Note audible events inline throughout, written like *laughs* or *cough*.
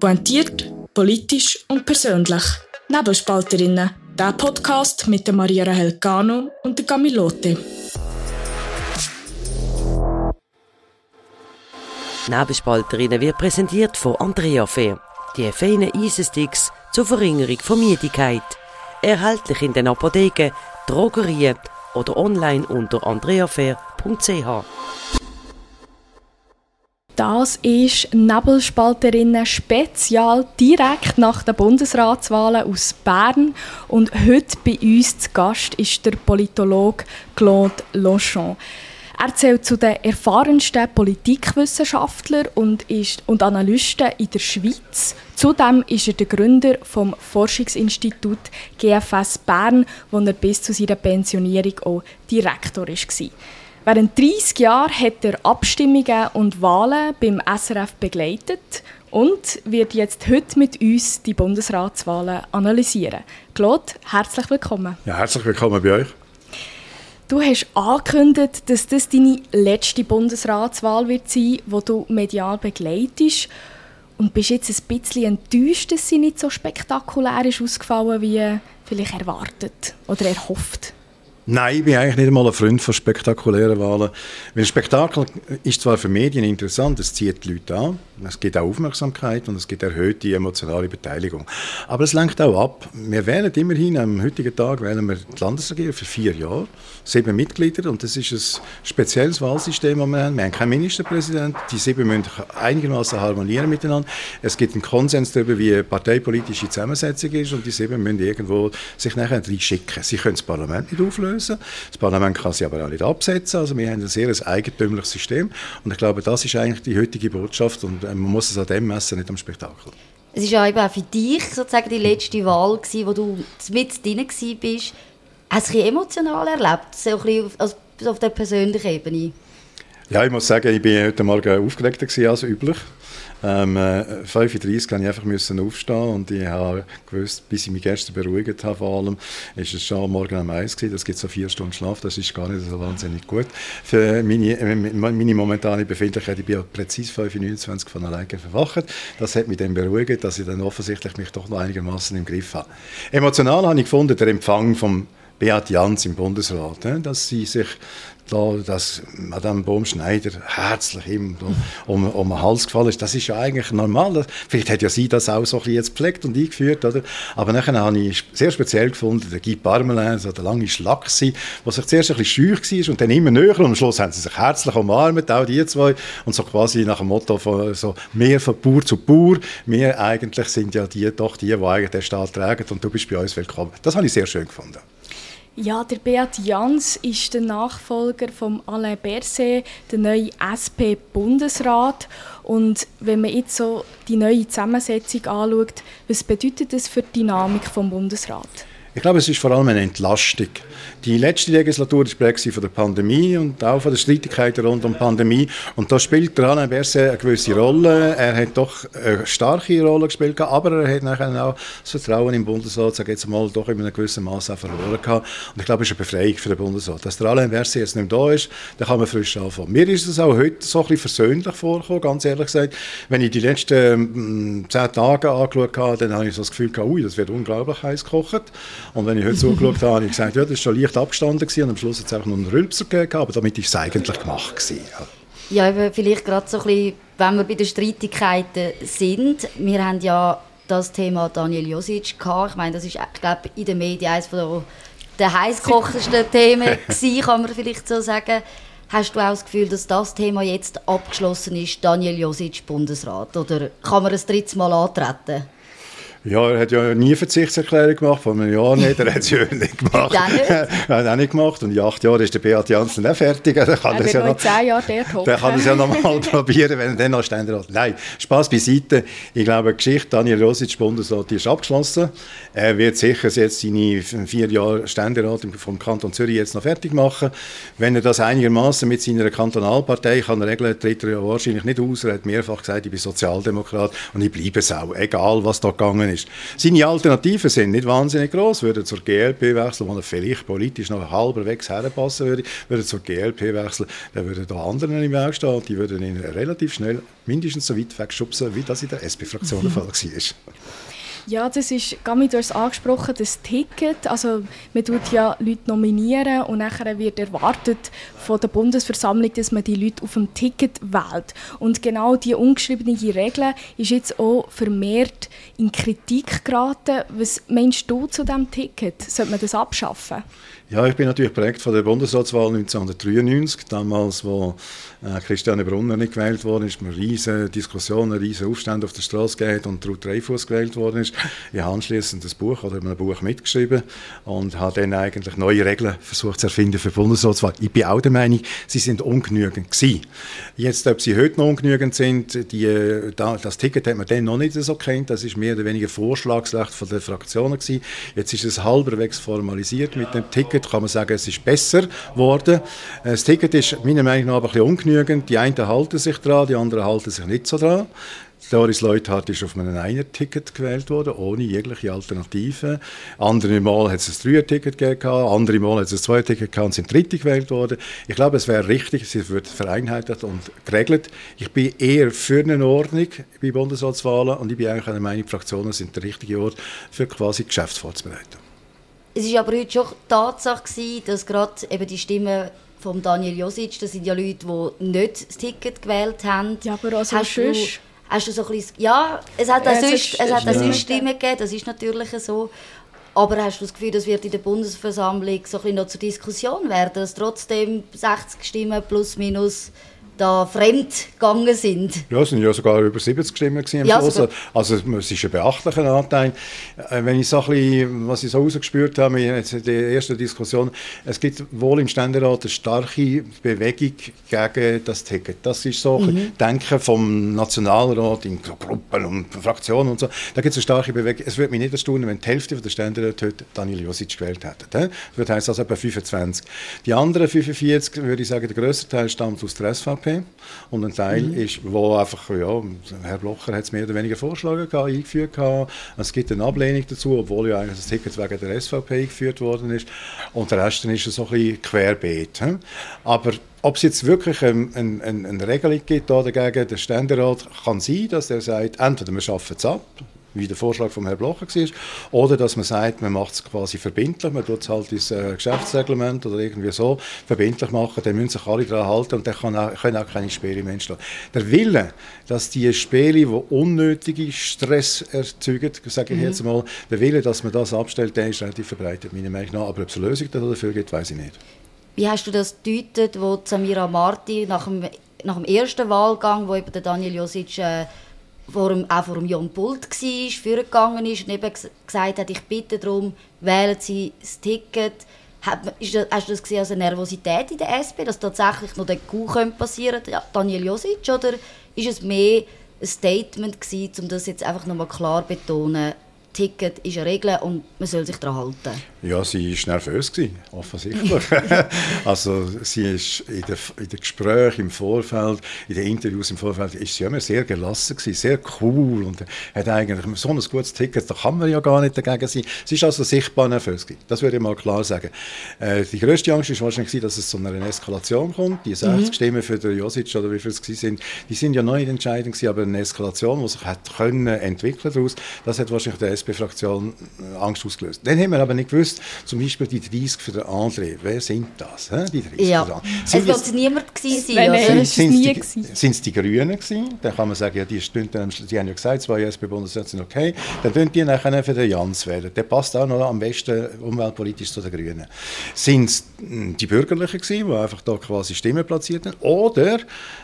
Pointiert, politisch und persönlich. Nebelspalterinnen. Der Podcast mit der Maria Rahel Gano und der Camilote. Nebelspalterinnen wird präsentiert von Andrea Fair. Die feinen Eisensticks zur Verringerung von Müdigkeit. Erhältlich in den Apotheken, Drogerien oder online unter andreafair.ch. Das ist Nebelspalterinnen Spezial direkt nach den Bundesratswahlen aus Bern. Und heute bei uns zu Gast ist der Politologe Claude Lochon. Er zählt zu den erfahrensten Politikwissenschaftlern und, ist, und Analysten in der Schweiz. Zudem ist er der Gründer vom Forschungsinstitut GFS Bern, wo er bis zu seiner Pensionierung auch Direktor war. Während 30 Jahren hat er Abstimmungen und Wahlen beim SRF begleitet und wird jetzt heute mit uns die Bundesratswahlen analysieren. Claude, herzlich willkommen. Ja, herzlich willkommen bei euch. Du hast angekündigt, dass das deine letzte Bundesratswahl wird sein, die du medial begleitest. Und bist jetzt ein bisschen enttäuscht, dass sie nicht so spektakulär ist ausgefallen, wie vielleicht erwartet oder erhofft? Nein, ich bin eigentlich nicht einmal ein Freund von spektakulären Wahlen. Weil ein Spektakel ist zwar für Medien interessant, es zieht die Leute an, es gibt auch Aufmerksamkeit und es gibt erhöhte emotionale Beteiligung. Aber es lenkt auch ab. Wir wählen immerhin am heutigen Tag wählen wir die Landesregierung für vier Jahre, sieben Mitglieder und das ist ein spezielles Wahlsystem, das wir haben. Wir haben keinen Ministerpräsidenten, die sieben müssen einigermaßen harmonieren miteinander. Es gibt einen Konsens darüber, wie eine parteipolitische Zusammensetzung ist und die sieben müssen irgendwo sich nachher reinschicken. Sie können das Parlament nicht auflösen lösen. Das Parlament kann sie aber auch nicht absetzen. Also wir haben ein sehr eigentümliches System. Und ich glaube, das ist eigentlich die heutige Botschaft und äh, man muss es an dem messen, nicht am Spektakel. Es war ja eben auch für dich sozusagen die letzte Wahl, gewesen, wo du mit drin warst. Hast du es emotional erlebt, so ein bisschen auf, also auf der persönlichen Ebene? Ja, ich muss sagen, ich bin heute Morgen aufgeregter als üblich. Ähm, äh, 35 musste ich einfach müssen aufstehen und ich habe gewusst, bis ich mich gestern beruhigt habe vor allem, ist es schon morgen am Eis gewesen. Das gibt so vier Stunden Schlaf, das ist gar nicht so wahnsinnig gut für meine, äh, meine momentane Befindlichkeit. Ich bin ja präzise 5.29 von alleine verwacht. Das hat mich dann beruhigt, dass ich dann offensichtlich mich doch noch einigermaßen im Griff habe. Emotional habe ich gefunden, der Empfang vom Beat Jans im Bundesrat, dass sie sich da, dass Madame Baumschneider herzlich ihm um, um, den Hals gefallen ist, das ist ja eigentlich normal. Vielleicht hat ja sie das auch so ein bisschen gepflegt und eingeführt, oder? Aber nachher habe ich sehr speziell gefunden, der Guy Parmelin, so der lange Schlachsi, der sich zuerst ein bisschen schüch war und dann immer näher und am Schluss haben sie sich herzlich umarmt, auch die zwei, und so quasi nach dem Motto von so mehr von Bauer zu Bauer. Wir eigentlich sind ja die, doch die, die eigentlich den Staat tragen und du bist bei uns willkommen. Das habe ich sehr schön gefunden. Ja, der Beat Jans ist der Nachfolger von Alain Berset, der neue SP-Bundesrat. Und wenn man jetzt so die neue Zusammensetzung anschaut, was bedeutet das für die Dynamik vom Bundesrat? Ich glaube, es ist vor allem eine Entlastung. Die letzte Legislatur war von der Pandemie und auch von den Streitigkeiten rund um die Pandemie. Und da spielt der Alain Berset eine gewisse Rolle. Er hat doch eine starke Rolle gespielt, aber er hat nachher auch das Vertrauen im Bundesrat, sage jetzt mal, doch in einem gewissen Maß auch verloren gehabt. Und ich glaube, es ist eine Befreiung für den Bundesrat. Dass der Alain Berset jetzt nicht mehr da ist, da kann man frisch anfangen. Mir ist es auch heute so ein bisschen versöhnlich vorgekommen, ganz ehrlich gesagt. Wenn ich die letzten mm, zehn Tage angeschaut habe, dann habe ich so das Gefühl gehabt, ui, das wird unglaublich heiß gekocht. Und wenn ich heute zugeschaut habe, habe ich gesagt, ja, das ist schon leicht abgestanden gewesen, und am Schluss hat es einfach nur einen Rülpser gegeben, aber damit ist es eigentlich gemacht gewesen. Ja, ja vielleicht gerade so ein bisschen, wenn wir bei den Streitigkeiten sind. Wir haben ja das Thema Daniel Josic gehabt. Ich meine, das ist, ich glaube, in den Medien eines der, der heißgekochtesten *laughs* Themen gewesen, kann man vielleicht so sagen. Hast du auch das Gefühl, dass das Thema jetzt abgeschlossen ist, Daniel Josic Bundesrat? Oder kann man ein drittes Mal antreten? Ja, er hat ja nie Verzichtserklärung gemacht, vor einem Jahr nicht. Er hat es ja *laughs* nicht gemacht. *laughs* er hat auch nicht gemacht. Und in acht Jahren ist der Beat Janssen auch fertig. Dann kann er ja noch, zehn Jahre dort Dann kann er es ja noch mal *laughs* probieren, wenn er dann noch Ständerat Nein, Spaß beiseite. Ich glaube, die Geschichte Daniel Rosic, Bundesrat, die ist abgeschlossen. Er wird sicher jetzt seine vier Jahre Ständerat vom Kanton Zürich jetzt noch fertig machen. Wenn er das einigermaßen mit seiner Kantonalpartei kann regeln, tritt er ja wahrscheinlich nicht aus. Er hat mehrfach gesagt, ich bin Sozialdemokrat und ich bleibe es auch. Egal, was da gegangen gekommen ist. Seine Alternativen sind nicht wahnsinnig groß, würde zur GLP wechseln, wo er vielleicht politisch noch halberwegs herpassen würde, würde zur GLP wechseln, dann würden da andere im Weg stehen die würden ihn relativ schnell mindestens so weit wegschubsen, wie das in der SP-Fraktion der Fall war. Ja, das ist, Gami, du hast angesprochen, das Ticket. Also man tut ja Leute nominieren und nachher wird erwartet von der Bundesversammlung, dass man die Leute auf dem Ticket wählt. Und genau diese ungeschriebene Regel ist jetzt auch vermehrt in Kritik geraten. Was meinst du zu diesem Ticket? Sollte man das abschaffen? Ja, ich bin natürlich prägt von der Bundesratswahl 1993, damals, wo äh, Christiane Brunner nicht gewählt worden ist, man riesige Diskussionen, riesige Aufstände auf der Straße gehabt und Ruth Dreyfus gewählt worden ist. Ich habe anschließend das Buch oder ein Buch mitgeschrieben und habe dann eigentlich neue Regeln versucht zu erfinden für die Bundesratswahl. Ich bin auch der Meinung, sie sind ungenügend gewesen. Jetzt, ob sie heute noch ungenügend sind, die, das Ticket hat man dann noch nicht so kennt. Das ist mehr oder weniger Vorschlagsrecht von den Fraktionen gewesen. Jetzt ist es halberwegs formalisiert mit dem Ticket Ticket kann man sagen, es ist besser geworden. Das Ticket ist meiner Meinung nach ein bisschen ungenügend. Die einen halten sich dran, die anderen halten sich nicht so dran. Doris Leuthard ist auf einem Einer-Ticket gewählt worden, ohne jegliche Alternative. Andere Mal hat es ein Dreier-Ticket gegeben, andere Mal hat es ein Zweier-Ticket gehabt und sind Dritte gewählt worden. Ich glaube, es wäre richtig, es wird vereinheitlicht und geregelt. Ich bin eher für eine Ordnung bei Bundesratswahlen und ich bin eigentlich der Meinung, Fraktionen sind der richtige Ort für quasi Geschäfte vorzubereiten. Es war aber heute schon Tatsache, gewesen, dass gerade eben die Stimmen von Daniel Josic, das sind ja Leute, die nicht das Ticket gewählt haben. Ja, aber also hast du, hast du so ein bisschen, ja, es hat auch ja, sonst, es hat ja. sonst Stimmen gegeben, das ist natürlich so. Aber hast du das Gefühl, das wird in der Bundesversammlung so ein bisschen noch zur Diskussion werden, dass trotzdem 60 Stimmen plus minus da fremd gegangen sind. Ja, es sind ja sogar über 70 Stimmen am ja, Schluss. Also es ist ein beachtlicher Anteil. Äh, wenn ich so ein bisschen, was ich so rausgespürt habe in der ersten Diskussion, es gibt wohl im Ständerat eine starke Bewegung gegen das Ticket. Das ist so ein mhm. Denken vom Nationalrat in Gruppen und Fraktionen und so. Da gibt es eine starke Bewegung. Es würde mich nicht erstaunen, wenn die Hälfte der Ständerat heute Daniel Josic gewählt hätte. Das würde heißen also etwa 25. Die anderen 45, würde ich sagen, der grösste Teil stammt aus der SVP und ein Teil mhm. ist, wo einfach, ja, Herr Blocher hat es mehr oder weniger vorgeschlagen, gehabt, eingeführt gehabt. Es gibt eine Ablehnung dazu, obwohl ja eigentlich das Ticket wegen der SVP eingeführt worden ist. Und der Rest ist so ein bisschen querbeet. He? Aber ob es jetzt wirklich eine, eine, eine Regelung gibt dagegen, der Ständerat kann sein, dass er sagt, entweder wir schaffen es ab, wie der Vorschlag von Herrn Blocher war, oder dass man sagt, man macht es quasi verbindlich, man tut es halt ins äh, Geschäftsreglement oder irgendwie so verbindlich machen, dann müssen sich alle daran halten und dann kann auch, können auch keine Spiele mehr entstehen. Der Wille, dass die Spiele, die unnötige Stress erzeugen, sage ich mhm. jetzt mal, der Wille, dass man das abstellt, der ist relativ verbreitet, meiner Meinung nach, aber ob es eine Lösung dafür gibt, weiß ich nicht. Wie hast du das gedeutet, wo Samira Marti nach dem, nach dem ersten Wahlgang, wo eben der Daniel Josic äh, vor dem, auch vor dem Jon Pult war, vorgegangen ist und eben gesagt hat, ich bitte darum, wählen Sie das Ticket. Hast du das gesehen als eine Nervosität in der SP, dass tatsächlich noch der Coup passieren könnte, Daniel Josic, oder ist es mehr ein Statement gewesen, um das jetzt einfach nochmal klar zu betonen, Ticket ist eine Regel und man soll sich daran halten? Ja, sie war nervös, gewesen, offensichtlich. *laughs* also sie ist in den in der Gesprächen im Vorfeld, in den Interviews im Vorfeld, ist sie immer sehr gelassen, gewesen, sehr cool und hat eigentlich so ein gutes Ticket, da kann man ja gar nicht dagegen sein. Sie ist also sichtbar nervös gewesen, das würde ich mal klar sagen. Äh, die grösste Angst war wahrscheinlich, dass es zu einer Eskalation kommt. Die 60 mhm. Stimmen für den Josic oder wie viel es sind, die sind ja noch nicht entscheidend gewesen, aber eine Eskalation, die sich hat können entwickeln daraus, das hat wahrscheinlich der SP-Fraktion äh, Angst ausgelöst. Dann haben wir aber nicht gewusst, zum Beispiel die 30 für den André, wer sind das? He? Die 30 ja. es wird es niemand gewesen sein. Nein, Sind es die, die Grünen gewesen? Dann kann man sagen, ja, die, stünden, die haben ja gesagt, zwei SP-Bundesräte sind okay. Dann tun die nachher für den Jans wählen. Der passt auch noch am besten umweltpolitisch zu den Grünen. Sind es hm, die Bürgerlichen gewesen, die einfach da quasi Stimmen platziert haben? Oder,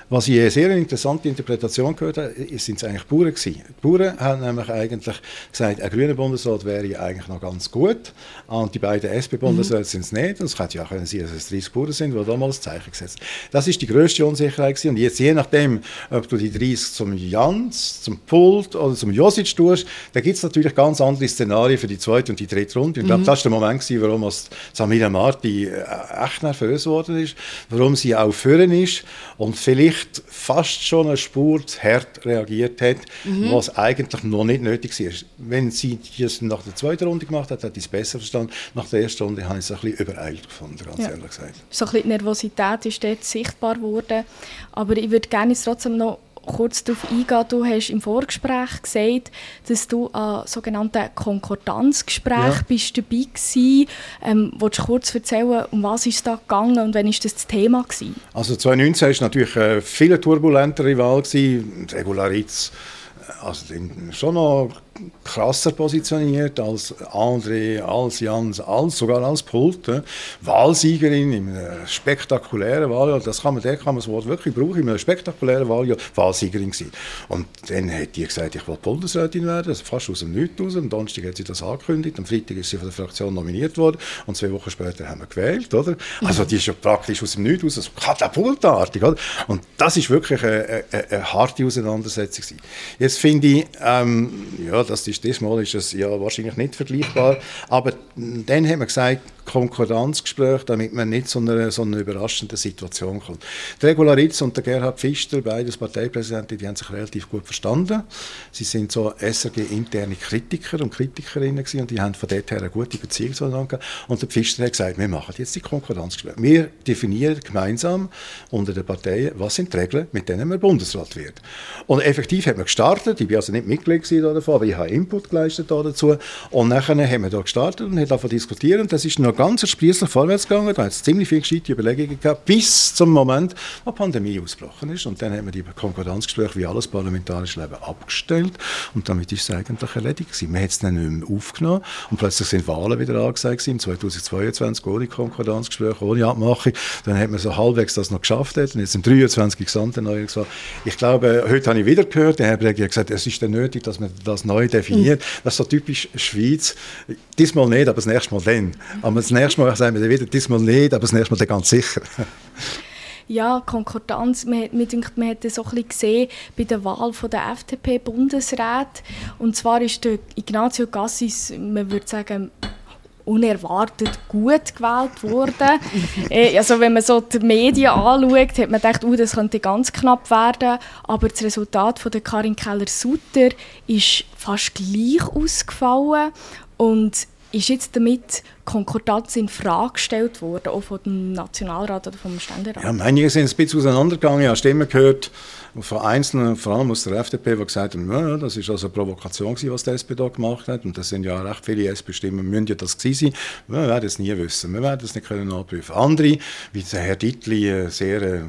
was ich eine sehr interessante Interpretation gehört habe, sind es eigentlich Bauern gewesen. Die Bauern haben nämlich eigentlich gesagt, ein grüner Bundesrat wäre eigentlich noch ganz gut. Und die beiden SP-Bundesräte mhm. sind es nicht. Und es hätte ja können sein, dass es 30 Bauern sind, die damals das Zeichen gesetzt haben. Das ist die grösste Unsicherheit. Gewesen. Und jetzt, je nachdem, ob du die 30 zum Jans, zum Pult oder zum Josic tust, da gibt es natürlich ganz andere Szenarien für die zweite und die dritte Runde. Ich glaube, mhm. das war der Moment, gewesen, warum Samira Marti äh, echt nervös geworden ist, warum sie auch führen ist und vielleicht fast schon eine Spur zu hart reagiert hat, mhm. was eigentlich noch nicht nötig war. Wenn das nach der zweiten Runde gemacht hat, hat ich es besser verstanden. Nach der ersten Runde habe ich es ein bisschen übereilt gefunden, ganz ja. ehrlich gesagt. So ein bisschen Nervosität ist dort sichtbar geworden. Aber ich würde gerne trotzdem noch kurz darauf eingehen. Du hast im Vorgespräch gesagt, dass du an sogenannten Konkordanzgespräch ja. bist dabei warst. Ähm, willst du kurz erzählen, um was ist da gegangen und wann war das, das Thema? Gewesen? Also 2019 war natürlich eine viel turbulentere Wahl. Regularitz also schon noch krasser positioniert als André, als Jans, als sogar als Pult. Äh. Wahlsiegerin in einem spektakulären Wahljahr, das kann man, der kann man das Wort wirklich brauchen, einem spektakulären Wahljahr Wahlsiegerin gewesen. Und dann hat die gesagt, ich will Bundesrätin werden, also fast aus dem Nichts raus. Am Donnerstag hat sie das angekündigt, am Freitag ist sie von der Fraktion nominiert worden und zwei Wochen später haben wir gewählt, oder? Also die ist ja praktisch aus dem Nichts raus, also katapultartig, oder? Und das ist wirklich eine, eine, eine harte Auseinandersetzung gewesen. Jetzt finde ich, ähm, ja, das ist, diesmal ist es ja wahrscheinlich nicht vergleichbar, aber dann haben wir gesagt, Konkordanzgespräch, damit man nicht so eine, so eine überraschende Situation kommt. Der Regularitz und der Gerhard Pfister, beides Parteipräsidenten, die haben sich relativ gut verstanden. Sie sind so SRG-interne Kritiker und Kritikerinnen gewesen, und die haben von dort her eine gute Beziehung zueinander Und der Pfister hat gesagt, wir machen jetzt die Konkordanzgespräche. Wir definieren gemeinsam unter den Parteien, was sind die Regeln, mit denen man Bundesrat wird. Und effektiv haben wir gestartet, ich bin also nicht Mitglied davon, aber ich habe Input geleistet dazu. Und nachher haben wir da gestartet und haben davon diskutiert. Und das ist noch ganz sprießlich vorwärts gegangen. Da hat es ziemlich viele gescheite Überlegungen gehabt, bis zum Moment, wo die Pandemie ausgebrochen ist. Und dann haben wir die Konkordanzgespräche wie alles parlamentarische Leben abgestellt. Und damit ist es eigentlich erledigt gewesen. Man hat es dann nicht mehr aufgenommen. Und plötzlich sind Wahlen wieder angesagt im 2022, ohne Konkordanzgespräche, ohne Abmachung. Dann hat man so halbwegs das noch geschafft. Und jetzt im 23 Gesamterneuerungswahl. Ich glaube, heute habe ich wieder gehört, der Herr Breger hat gesagt, es ist dann nötig, dass man das neu definiert. Das ist so typisch Schweiz. Diesmal nicht, aber das nächste Mal dann. Aber das nächste Mal sagen wir wieder, diesmal nicht, aber das nächste Mal dann ganz sicher. *laughs* ja, Konkordanz, man, man, denkt, man hat das so ein bisschen gesehen bei der Wahl von der FDP-Bundesrat. Und zwar ist der Ignazio Cassis, man würde sagen, unerwartet gut gewählt worden. *laughs* Also wenn man so die Medien anschaut, hat man gedacht, uh, das könnte ganz knapp werden. Aber das Resultat von der Karin Keller-Sutter ist fast gleich ausgefallen. Und ist jetzt damit Konkordanz in Frage gestellt worden, auch vom Nationalrat oder vom Ständerat? Ja, einige sind ein bisschen auseinandergegangen. Ich habe Stimmen gehört von Einzelnen, vor allem aus der FDP, die gesagt haben, das ist also eine Provokation was der SP da gemacht hat. Und das sind ja recht viele SP-Stimmen, müssen ja das gewesen sein. Wir werden es nie wissen. Wir werden es nicht können nachprüfen. Andere, wie der Herr Dittli, sehr äh,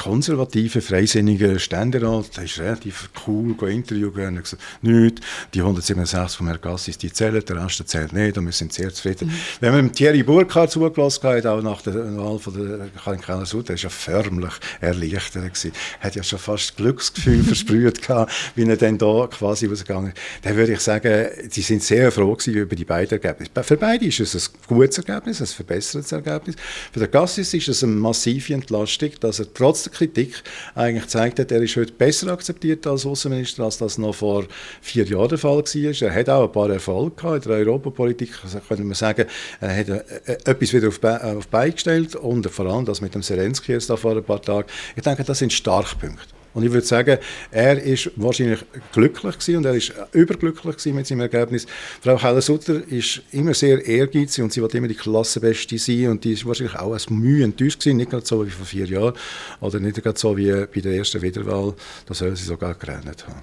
konservative, freisinnige Ständerat, der ist relativ cool, go Interview gegeben, hat gesagt, nichts, die 167 von Herrn Gassis, die zählen, der Rest zählt nicht und wir sind sehr zufrieden. Mhm. Wenn man Thierry Burkhardt zugelassen hat, auch nach der Wahl von der Karin keller der war ja förmlich erleichtert gewesen. Hat ja schon fast Glücksgefühl *laughs* versprüht gehabt, wie er dann da quasi rausgegangen ist. Dann würde ich sagen, sie sind sehr froh gewesen über die beiden Ergebnisse. Für beide ist es ein gutes Ergebnis, ein verbessertes Ergebnis. Für den Gassis ist es eine massive Entlastung, dass er trotz Kritik eigentlich gezeigt hat, er ist heute besser akzeptiert als Außenminister, als das noch vor vier Jahren der Fall war. Er hat auch ein paar Erfolge gehabt in der Europapolitik, also können wir sagen, er hat äh, äh, etwas wieder auf, Be auf beigestellt und vor allem das mit dem Zelensky da vor ein paar Tagen. Ich denke, das sind Starkpunkte. Und ich würde sagen, er ist wahrscheinlich glücklich gewesen und er ist überglücklich mit seinem Ergebnis. Frau Keller-Sutter ist immer sehr ehrgeizig und sie wollte immer die Klassenbeste sein und die ist wahrscheinlich auch als Mühe enttäuscht gewesen, nicht gerade so wie vor vier Jahren oder nicht gerade so wie bei der ersten Wiederwahl, da soll sie sogar gerannt haben.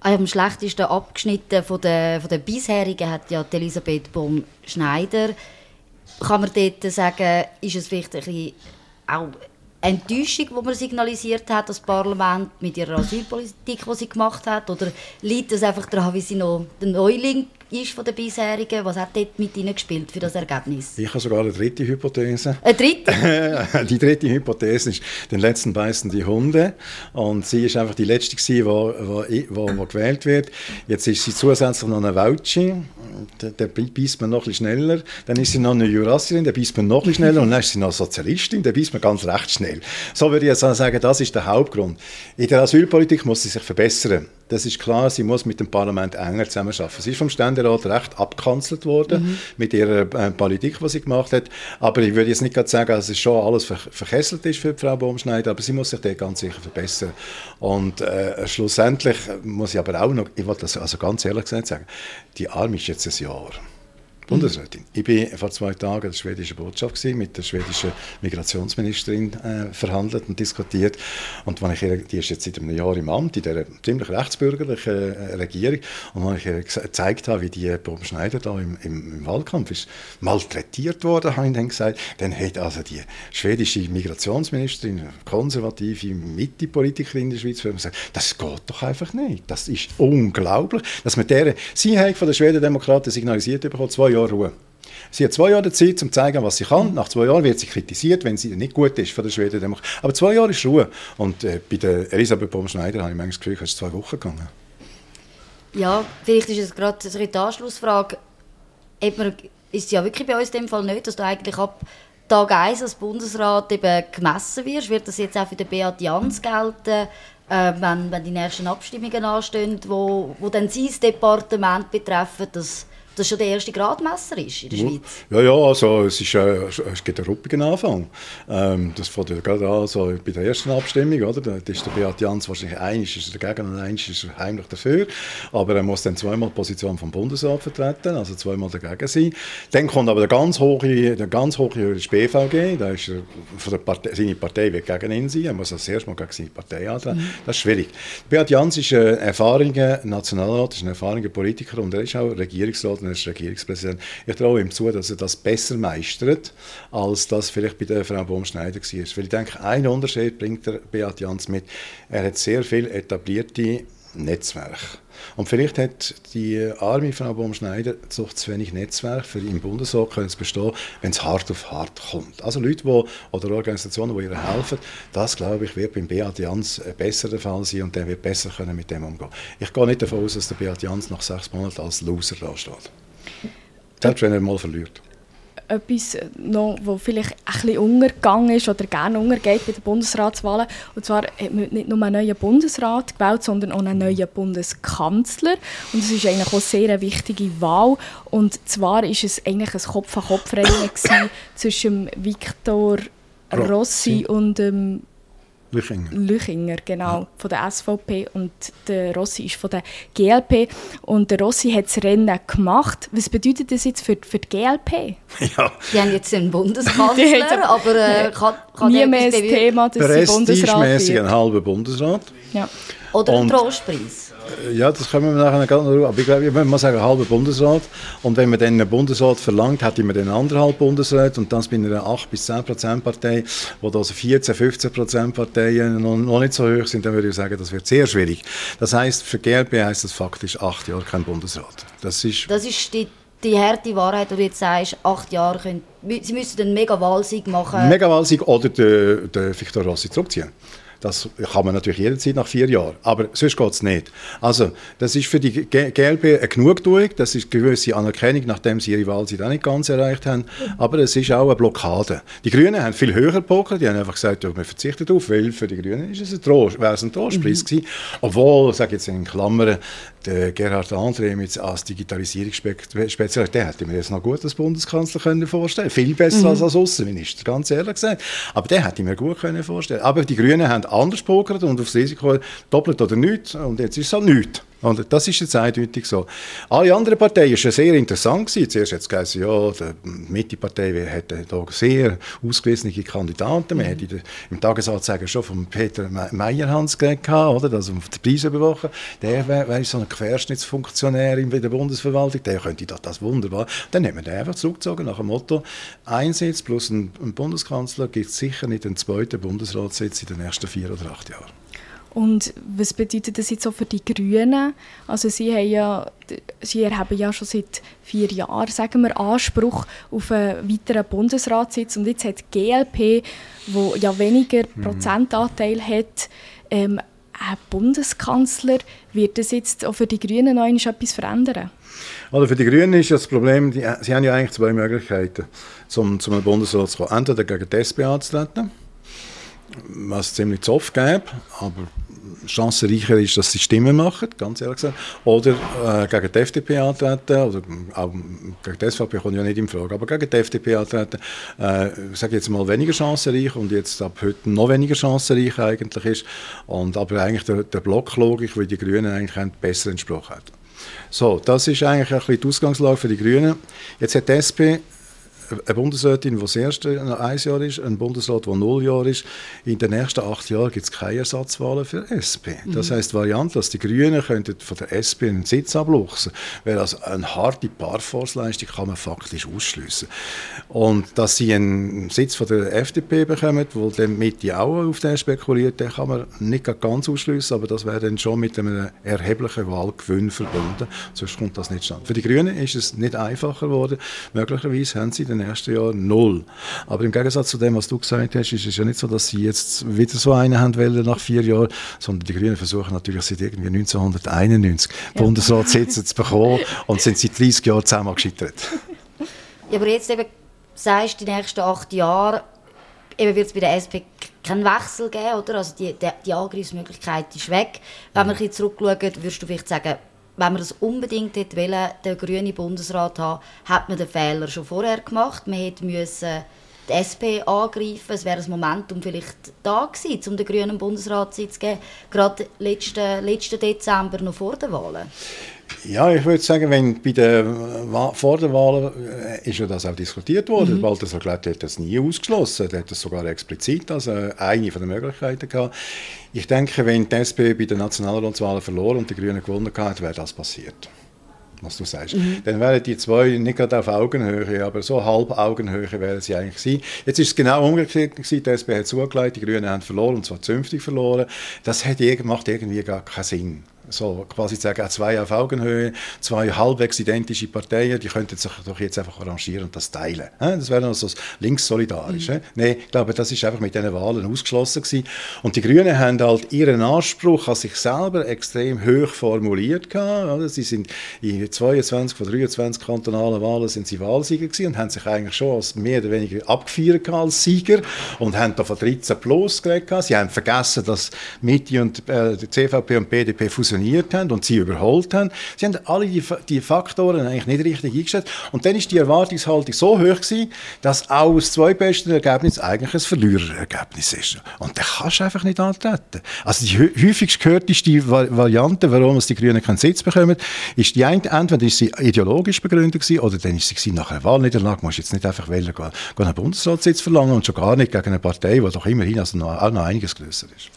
Am schlechtesten abgeschnitten von der, von der bisherigen hat ja Elisabeth Baum-Schneider. Kann man dort sagen, ist es vielleicht ein bisschen auch Enttäuschung, die man signalisiert hat, das Parlament mit ihrer Asylpolitik, die sie gemacht hat? Oder liegt es einfach daran, wie sie noch der Neuling ist von den bisherigen? Was hat dort mit ihnen gespielt für das Ergebnis? Ich habe sogar eine dritte Hypothese. Eine dritte? *laughs* die dritte Hypothese ist, den letzten beißen die Hunde. Und sie ist einfach die letzte die, die, die gewählt wird. Jetzt ist sie zusätzlich noch eine Vouchi. Der, der beißt man noch ein bisschen schneller. Dann ist sie noch eine Jurassierin, der beißt man noch ein bisschen schneller. Und dann ist sie noch Sozialistin, der beißt man ganz recht schnell. So würde ich jetzt sagen, das ist der Hauptgrund. In der Asylpolitik muss sie sich verbessern. Das ist klar, sie muss mit dem Parlament enger zusammenarbeiten. Sie ist vom Ständerat recht abgekanzelt worden mhm. mit ihrer äh, Politik, die sie gemacht hat. Aber ich würde jetzt nicht gerade sagen, dass es schon alles ver verkesselt ist für Frau Baumschneider, aber sie muss sich da ganz sicher verbessern. Und äh, schlussendlich muss ich aber auch noch, ich wollte das also ganz ehrlich gesagt sagen, die Arme ist jetzt ein Jahr. Bundesrätin. Ich war vor zwei Tagen in der schwedischen Botschaft gewesen, mit der schwedischen Migrationsministerin äh, verhandelt und diskutiert. Und wenn ich ihr, die ist jetzt seit einem Jahr im Amt in dieser ziemlich rechtsbürgerlichen äh, Regierung. Und wenn ich ihr gezeigt habe, wie die Bob Schneider da im, im, im, Wahlkampf ist malträtiert worden, habe ich dann gesagt, dann hat also die schwedische Migrationsministerin, konservative Mitte-Politikerin in der Schweiz, gesagt, das geht doch einfach nicht. Das ist unglaublich, dass man deren, sie von den Schweden-Demokraten signalisiert bekommen, zwei Jahre Ruhe. Sie hat zwei Jahre Zeit, um zu zeigen, was sie kann. Nach zwei Jahren wird sie kritisiert, wenn sie nicht gut ist von der Schweden. Aber zwei Jahre ist Ruhe. Und äh, bei der Elisabeth Baum-Schneider habe ich manchmal das Gefühl, es ist zwei Wochen gegangen. Ja, vielleicht ist es gerade die Anschlussfrage. Man, ist es ja wirklich bei uns in dem Fall nicht, dass du eigentlich ab Tag 1 als Bundesrat eben gemessen wirst. Wird das jetzt auch für den Beat Jans gelten? Äh, wenn, wenn die nächsten Abstimmungen anstehen, wo, wo dann sein Departement betreffen, dass das schon der erste Gradmesser ist in der Schweiz. Ja, ja, also es, ist, äh, es gibt einen ruppigen Anfang. Ähm, das fängt ja gerade an, so bei der ersten Abstimmung, oder? Da ist der Beat Jans wahrscheinlich eins ist er dagegen und eins ist er heimlich dafür. Aber er muss dann zweimal die Position vom Bundesrat vertreten, also zweimal dagegen sein. Dann kommt aber der ganz hohe, der ganz hohe BVG, da ist er von der Partei, seine Partei wird gegen ihn sein, er muss als erstes mal gegen seine Partei antreten. Mhm. Das ist schwierig. Beat Jans ist ein erfahrener Nationalrat, ist ein erfahrener Politiker und er ist auch Regierungsrat er ist Regierungspräsident. Ich traue ihm zu, dass er das besser meistert, als das vielleicht bei der Frau Baumschneider war. Weil ich denke, ein Unterschied bringt der Beat Jans mit. Er hat sehr viel etablierte Netzwerke. Und vielleicht hat die arme Frau Baumschneider zu wenig Netzwerk für im Bundesrat können es bestehen, wenn es hart auf hart kommt. Also Leute, die, oder Organisationen, die ihr helfen, das glaube ich, wird beim Beat Jans besser der Fall sein und der wird besser können mit dem umgehen. Ich gehe nicht davon aus, dass der Beat Jans nach sechs Monaten als Loser da steht. Selbst wenn er mal verliert etwas noch, wo vielleicht ein bisschen untergegangen ist oder gerne untergeht bei den Bundesratswahlen. Und zwar hat man nicht nur einen neuen Bundesrat gewählt, sondern auch einen neuen Bundeskanzler. Und das ist eigentlich auch sehr eine wichtige Wahl. Und zwar ist es eigentlich ein Kopf-an-Kopf-Rennen *coughs* zwischen Viktor Rossi und ähm, Lüchinger. Lüchinger, genau, ja. von der SVP und der Rossi ist von der GLP und der Rossi hat das Rennen gemacht. Was bedeutet das jetzt für, für die GLP? *laughs* Ja. Die haben jetzt einen *laughs* Bundeskanzler, aber äh, *laughs* kann nie mehr das Thema, dass sie Bundesrat wird. einen halben Bundesrat. Ja. Oder einen Trostpreis. Ja, das können wir nachher noch noch Aber ich glaube, ich würde sagen, halber Bundesrat. Und wenn man dann einen Bundesrat verlangt, hätte man dann anderthalb Bundesrat und dann bei einer 8 bis 10 Prozent Partei, wo also 14, 15 Prozent Parteien noch, noch, nicht so hoch sind, dann würde ich sagen, das wird sehr schwierig. Das heißt, für GLP heißt das faktisch acht Jahre kein Bundesrat. Das ist, das ist die die harte Wahrheit, die du jetzt sagst, acht Jahre können, sie müssen einen Mega-Wahlsieg machen. Mega-Wahlsieg oder den, den Victor Rossi zurückziehen. Das kann man natürlich jederzeit nach vier Jahren, aber sonst geht es nicht. Also, das ist für die GLP eine Genugtuung, das ist eine gewisse Anerkennung, nachdem sie ihre Wahlzeit auch nicht ganz erreicht haben, aber es ist auch eine Blockade. Die Grünen haben viel höher gepokert, die haben einfach gesagt, ja, wir verzichten darauf, weil für die Grünen ist es ein Trost, wäre es ein Trostpreis mhm. gewesen. Obwohl, sage jetzt in Klammern, der Gerhard André mit als Digitalisierungsspezialist, der hätte mir jetzt noch gut als Bundeskanzler können vorstellen Viel besser mhm. als als Außenminister, ganz ehrlich gesagt. Aber der hätte ich mir gut können vorstellen Aber die Grünen haben anders pokert und aufs Risiko doppelt oder nichts. Und jetzt ist es halt nichts. Und das ist jetzt eindeutig so. Alle anderen Parteien waren sehr interessant. Gewesen. Zuerst hat es geheißen, ja, die Mitte-Partei hätte hier sehr ausgewiesene Kandidaten. Wir mhm. im Tagesanzeiger schon von Peter Meyerhans geredet, oder? Also den Preis überwachen. Der wäre wär so ein Querschnittsfunktionär in der Bundesverwaltung. Der könnte das wunderbar. Dann hat man den einfach zurückgezogen nach dem Motto, ein Sitz plus ein, Bundeskanzler gibt sicher nicht einen zweiten Bundesratssitz in den nächsten vier oder acht Jahren. Und was bedeutet das jetzt auch für die Grünen? Also sie, haben ja, sie erheben ja schon seit vier Jahren, sagen wir, Anspruch auf einen weiteren Bundesratssitz. Und jetzt hat die GLP, wo ja weniger mhm. Prozentanteil hat, ähm, einen Bundeskanzler. Wird das jetzt auch für die Grünen noch etwas verändern? Also für die Grünen ist das Problem, die, sie haben ja eigentlich zwei Möglichkeiten, um zum Bundesrat zu kommen. Entweder gegen die SP anzutreten, was ziemlich zu oft gäbe, aber chancenreicher ist, dass sie Stimmen machen, ganz ehrlich gesagt, oder äh, gegen die FDP antreten, oder auch gegen die SVP kommt ja nicht in Frage, aber gegen die FDP antreten, äh, sage jetzt mal weniger chancenreich und jetzt ab heute noch weniger chancenreich eigentlich ist, und aber eigentlich der, der Blocklogik, wie die Grünen eigentlich besser entsprochen hat. So, das ist eigentlich ein bisschen die Ausgangslage für die Grünen. Jetzt hat die SP eine Bundesrätin, die das erste ein Jahr ist, ein Bundesrat, der null Jahre ist. In den nächsten acht Jahren gibt es keine Ersatzwahlen für SP. Das mhm. heißt, die Variante, dass die Grünen könnten von der SP einen Sitz abluchsen, wäre also eine harte Parforce-Leistung, kann man faktisch ausschließen. Und dass sie einen Sitz von der FDP bekommen, wo dann Mitte auch auf den spekuliert, den kann man nicht ganz ausschließen, aber das wäre dann schon mit einem erheblichen Wahlgewinn verbunden. Sonst kommt das nicht stand. Für die Grünen ist es nicht einfacher geworden. Möglicherweise haben sie den den ersten Jahren null. Aber im Gegensatz zu dem, was du gesagt hast, ist es ja nicht so, dass sie jetzt wieder so einen haben wollen nach vier Jahren, sondern die Grünen versuchen natürlich seit irgendwie 1991 ja. Bundesratssitze zu bekommen und sind seit 30 Jahren zusammen gescheitert. Ja, aber jetzt eben sagst du, die nächsten acht Jahre eben wird es bei der SP keinen Wechsel geben, oder? Also die, die, die Angriffsmöglichkeit ist weg. Wenn wir ein zurückschauen, würdest du vielleicht sagen, wenn man das unbedingt wollen, den grünen Bundesrat haben, hat man den Fehler schon vorher gemacht. Man hätte müssen die SP angreifen. Es wäre ein Momentum vielleicht da gewesen, um den grünen Bundesratssitz zu geben, gerade letzten, letzten Dezember noch vor den Wahlen. Ja, ich würde sagen, wenn bei der, vor der Wahl äh, ist ja das auch diskutiert worden. Mhm. Walter Sagletti hat das nie ausgeschlossen. Er hat das sogar explizit als äh, eine von den Möglichkeiten gehabt. Ich denke, wenn die SP bei den Nationalratswahlen verloren und die Grünen gewonnen hätten, wäre das passiert was du sagst. Mhm. Dann wären die zwei nicht gerade auf Augenhöhe, aber so halb Augenhöhe wären sie eigentlich gewesen. Jetzt ist es genau umgekehrt gewesen. Die SP hat zugelegt, die Grünen haben verloren, und zwar zünftig verloren. Das hat, macht irgendwie gar keinen Sinn so quasi sagen, zwei auf Augenhöhe, zwei halbwegs identische Parteien, die könnten sich doch jetzt einfach arrangieren und das teilen. Das wäre noch so linkssolidarisch. Mhm. Nein, ich glaube, das ist einfach mit diesen Wahlen ausgeschlossen gewesen. Und die Grünen haben halt ihren Anspruch an sich selber extrem hoch formuliert gehabt. Sie sind in 22 von 23 kantonalen Wahlen sind sie Wahlsieger gewesen und haben sich eigentlich schon als mehr oder weniger abgefeiert als Sieger und haben da von 13 plus geredet. Sie haben vergessen, dass Mitte und äh, die CVP und BDP fusioniert funktioniert haben und sie überholt haben. Sie haben alle die, die Faktoren eigentlich nicht richtig eingestellt. Und dann ist die Erwartungshaltung so hoch gewesen, dass auch das zweitbeste Ergebnis eigentlich ein Verliererergebnis ist. Und das kannst du einfach nicht antreten. Also die häufigst gehörteste Variante, warum die Grünen keinen Sitz bekommen, ist die eine, entweder ist sie ideologisch begründet gewesen, oder dann ist sie nach einer Wahlniederlage, musst jetzt nicht einfach wählen, gehen, einen Bundesratssitz verlangen und schon gar nicht gegen eine Partei, die doch immerhin also noch, auch noch einiges größer ist.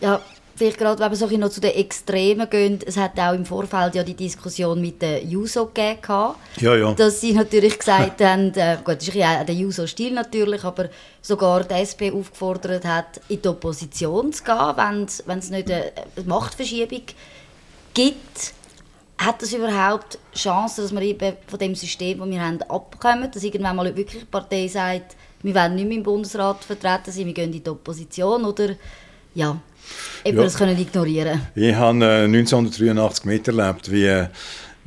Ja, vielleicht gerade, wenn wir so noch zu den Extremen gehen, es hat auch im Vorfeld ja die Diskussion mit der JUSO gegeben, ja, ja. dass sie natürlich gesagt haben, äh, gut, das ist ja der JUSO-Stil natürlich, aber sogar die SP aufgefordert hat, in die Opposition zu gehen, wenn es nicht eine Machtverschiebung gibt. Hat das überhaupt Chancen, dass wir eben von dem System, das wir haben, abkommen, dass irgendwann mal wirklich eine Partei sagt, wir wollen nicht mehr im Bundesrat vertreten sein, wir gehen in die Opposition, oder ja, Eben ja. das können ignorieren. Ich habe äh, 1983 miterlebt, wie äh,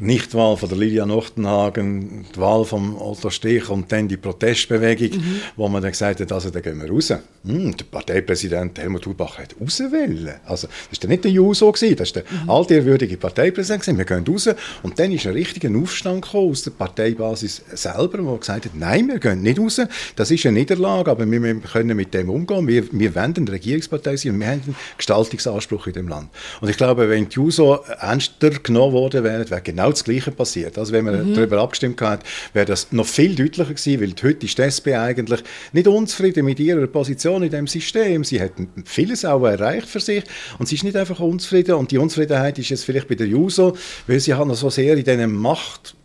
Nichtwahl von der Lydia Nochtenhagen, die Wahl von Otto Stich und dann die Protestbewegung, mhm. wo man dann gesagt hat, also dann gehen wir raus. Hm, der Parteipräsident Helmut Hubach hat rauswählen. Also das war nicht der Juso, das war der mhm. altehrwürdige Parteipräsident. Wir gehen raus. Und dann ist ein richtiger Aufstand gekommen aus der Parteibasis selber, wo gesagt hat, nein, wir gehen nicht raus. Das ist eine Niederlage, aber wir können mit dem umgehen. Wir, wir wollen eine Regierungspartei sein und wir haben einen Gestaltungsanspruch in dem Land. Und ich glaube, wenn die Juso ernster genommen worden wäre, wäre genau genau das Gleiche passiert. Also wenn man mhm. darüber abgestimmt hat, wäre das noch viel deutlicher gewesen, weil heute ist die SP eigentlich nicht unzufrieden mit ihrer Position in dem System. Sie hat vieles auch erreicht für sich und sie ist nicht einfach unzufrieden und die Unzufriedenheit ist jetzt vielleicht bei der Juso, weil sie hat noch so sehr in diesen Macht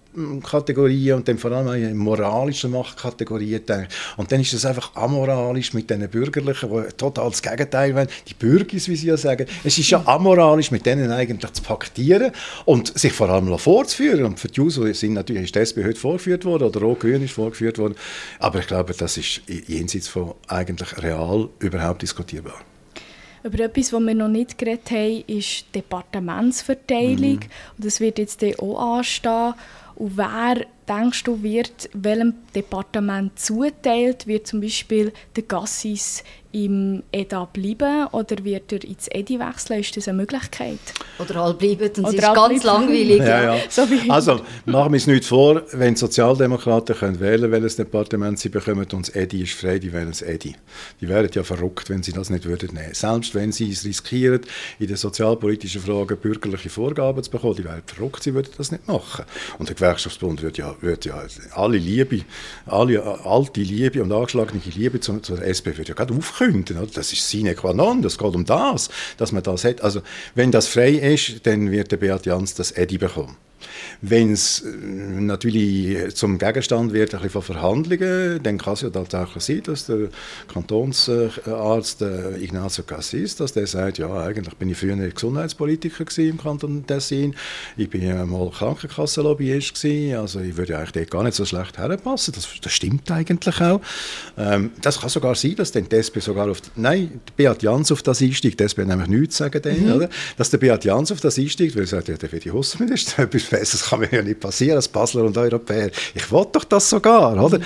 Kategorien und dann vor allem in moralischen Machtkategorien denkt. Und dann ist es einfach amoralisch mit den Bürgerlichen, die total das Gegenteil wollen. Die Bürgis, wie sie ja sagen. Es ist ja amoralisch, mit denen eigentlich zu paktieren und sich vor allem vorzuführen. Und für die Juso sind natürlich ist die SP heute vorgeführt worden oder Rot-Grün ist vorgeführt worden. Aber ich glaube, das ist jenseits von eigentlich real überhaupt diskutierbar. Über etwas, was wir noch nicht geredet haben, ist die Departementsverteilung. Mhm. Und das wird jetzt auch anstehen. Und wer, denkst du, wird welchem Departement zuteilt? Wird zum Beispiel der Gassis im EDA bleiben oder wird er ins EDI wechseln? Ist das eine Möglichkeit? Oder halt bleiben und es ist ganz bleiben. langweilig. Ja, ja. So also, machen wir es nicht vor, wenn die Sozialdemokraten können wählen welches Departement sie bekommen und das EDI ist frei, die wählen das EDI. Die wären ja verrückt, wenn sie das nicht würden nehmen. Selbst wenn sie es riskieren, in den sozialpolitischen Fragen bürgerliche Vorgaben zu bekommen, die wären verrückt, sie würden das nicht machen. Und der Gewerkschaftsbund würde ja, würde ja alle Liebe, alle alte Liebe und angeschlagene Liebe zur, zur SP würde ja gerade aufkünden. Oder? Das ist sine qua non, das geht um das, dass man das hat. Also wenn das frei ist, dann wird der Beat Jans das Edi bekommen. Wenn es äh, natürlich zum Gegenstand wird von Verhandlungen, dann kann es ja tatsächlich sein, dass der Kantonsarzt äh, Ignacio Cassis, dass der sagt, ja, eigentlich bin ich früher Gesundheitspolitiker im Kanton Tessin, ich bin ja mal Krankenkassenlobbyist gewesen, also ich würde eigentlich dort gar nicht so schlecht herpassen, das, das stimmt eigentlich auch. Ähm, das kann sogar sein, dass dann die SP sogar auf, nein, Beat Jans auf das einsteigt, die SP nämlich nichts sagen dann, mhm. oder? dass der Beat Jans auf das einsteigt, weil er sagt, ja, der wird die Hussenminister, das kann mir ja nicht passieren als Basler und Europäer. Ich wollte doch das sogar, oder?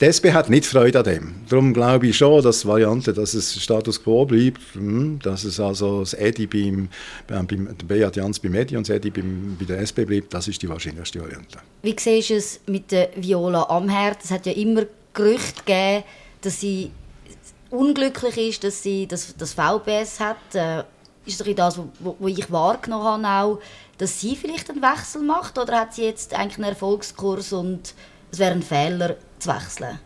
Die SP hat nicht Freude an dem. Darum glaube ich schon, dass die Variante, dass es Status Quo bleibt, hm, dass es also das EDI beim, beim, beim Beat Jans beim EDI und das EDI beim, bei der SP bleibt, das ist die wahrscheinlichste Variante. Wie siehst du es mit der Viola Amherd? Es hat ja immer Gerüchte gegeben, dass sie unglücklich ist, dass sie das, das VBS hat. Äh, ist das, was ich wahrgenommen habe, auch, dass sie vielleicht einen Wechsel macht? Oder hat sie jetzt eigentlich einen Erfolgskurs und es wäre ein Fehler zu wechseln?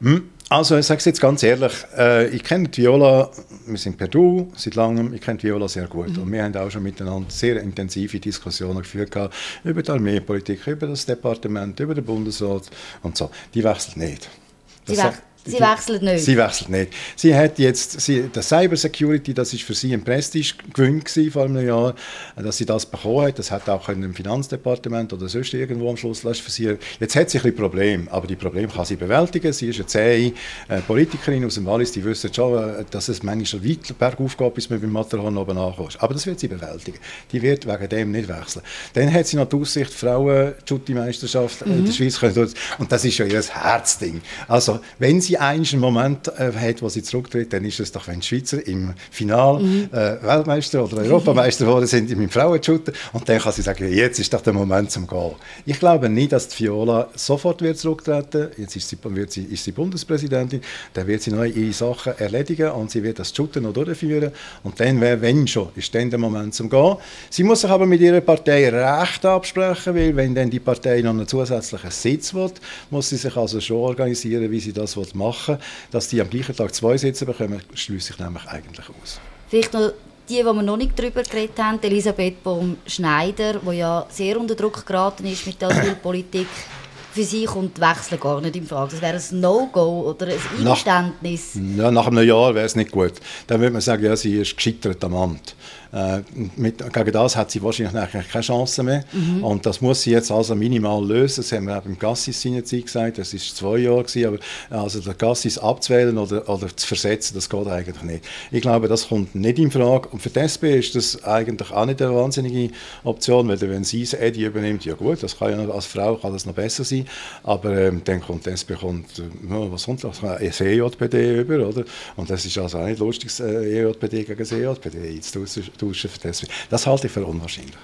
Hm, also ich sage es jetzt ganz ehrlich, äh, ich kenne Viola, wir sind per Du seit langem, ich kenne Viola sehr gut mhm. und wir haben auch schon miteinander sehr intensive Diskussionen geführt über die Armeepolitik, über das Departement, über den Bundesrat und so. Die wechselt nicht. Das Sie, wech Sie wechselt nicht? Sie wechselt nicht. Sie hat jetzt, sie, der Cyber Security, das ist für sie ein Prestige-Gewinn vor einem Jahr, dass sie das bekommen hat. Das hat auch im Finanzdepartement oder sonst irgendwo am Schluss. Das für sie, jetzt hat sie ein Problem, aber die Probleme kann sie bewältigen. Sie ist eine zähe äh, Politikerin aus dem Wallis, die wissen schon, äh, dass es manchmal weit bergauf geht, bis man beim Matterhorn oben ankommt. Aber das wird sie bewältigen. Die wird wegen dem nicht wechseln. Dann hat sie noch die Aussicht, Frauen-Jutti-Meisterschaft mhm. in der Schweiz können. Und das ist ja ihr Herzding. Also, wenn sie einen Moment äh, hat, wo sie zurücktritt, dann ist es doch, wenn die Schweizer im Final mhm. äh, Weltmeister oder Europameister geworden sind im Frauenshooter und dann kann sie sagen, jetzt ist doch der Moment zum Gehen. Ich glaube nicht, dass die Viola sofort wird zurücktreten. Jetzt ist sie, wird sie, ist sie Bundespräsidentin, dann wird sie neue Sachen erledigen und sie wird das Shooter noch durchführen und dann wäre, wenn schon, ist dann der Moment zum Gehen. Sie muss sich aber mit ihrer Partei recht absprechen, weil wenn dann die Partei noch einen zusätzlichen Sitz will, muss sie sich also schon organisieren, wie sie das machen will machen, dass die am gleichen Tag zwei Sitze bekommen, schließe ich nämlich eigentlich aus. Vielleicht noch die, die wir noch nicht darüber geredet haben, Elisabeth Baum-Schneider, die ja sehr unter Druck geraten ist mit der Asylpolitik. Für sie kommt Wechsel gar nicht in Frage. Das wäre ein No-Go oder ein Eingeständnis. Nach, ja, nach einem Jahr wäre es nicht gut. Dann würde man sagen, ja, sie ist gescheitert am Amt. Äh, mit, gegen das hat sie wahrscheinlich keine Chance mehr. Mhm. Und das muss sie jetzt also minimal lösen. Das haben wir auch beim Gassis seinerzeit gesagt, das ist zwei Jahre gewesen, aber also der Gassis abzuwählen oder, oder zu versetzen, das geht eigentlich nicht. Ich glaube, das kommt nicht in Frage. Und für die SP ist das eigentlich auch nicht eine wahnsinnige Option, weil wenn sie es Edi übernimmt, ja gut, das kann ja noch, als Frau kann das noch besser sein, aber ähm, dann kommt die SP kommt, äh, was kommt das? Ein EJPD über, oder? Und das ist also auch nicht lustig, äh, EJPD gegen das EJPD tauschen. Das halte ich für unwahrscheinlich.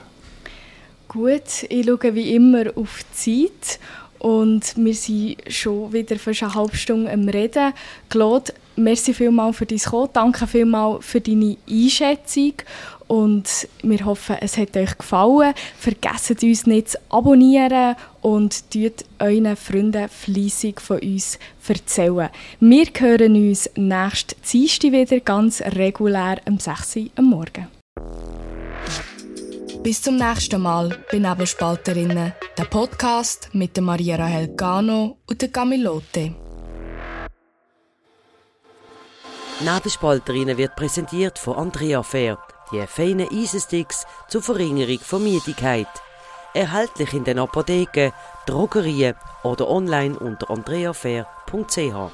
Gut, ich schaue wie immer auf die Zeit und wir sind schon wieder fast eine halbe Stunde am Reden. Claude, merci vielmals für dein Kommen, danke vielmals für deine Einschätzung und wir hoffen, es hat euch gefallen. Vergesst uns nicht zu abonnieren und tut euren Freunden fleissig von uns erzählen. Wir hören uns nächste Dienstag wieder ganz regulär um 6 Uhr am Morgen. Bis zum nächsten Mal bei Nebelspalterinnen, der Podcast mit Maria Rahel Gano und der Camilote. Nebelspalterinnen wird präsentiert von Andrea Fair, die feinen Eisensticks zur Verringerung von Müdigkeit. Erhältlich in den Apotheken, Drogerien oder online unter andreafair.ch.